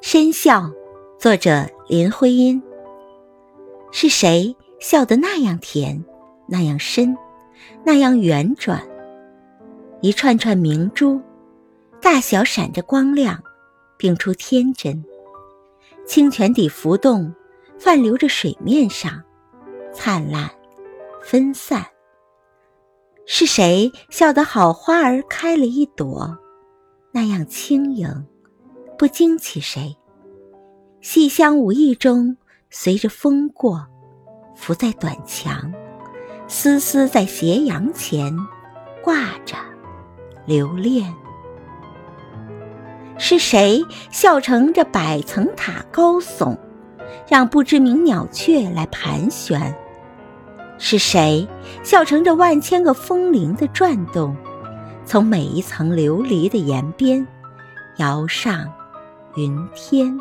深笑，作者林徽因。是谁笑得那样甜，那样深，那样圆转？一串串明珠，大小闪着光亮，并出天真。清泉底浮动，泛流着水面上，灿烂，分散。是谁笑得好花儿开了一朵，那样轻盈，不惊起谁？细香无意中随着风过，浮在短墙，丝丝在斜阳前挂着，留恋。是谁笑成这百层塔高耸，让不知名鸟雀来盘旋？是谁笑成这万千个风铃的转动，从每一层琉璃的檐边摇上云天？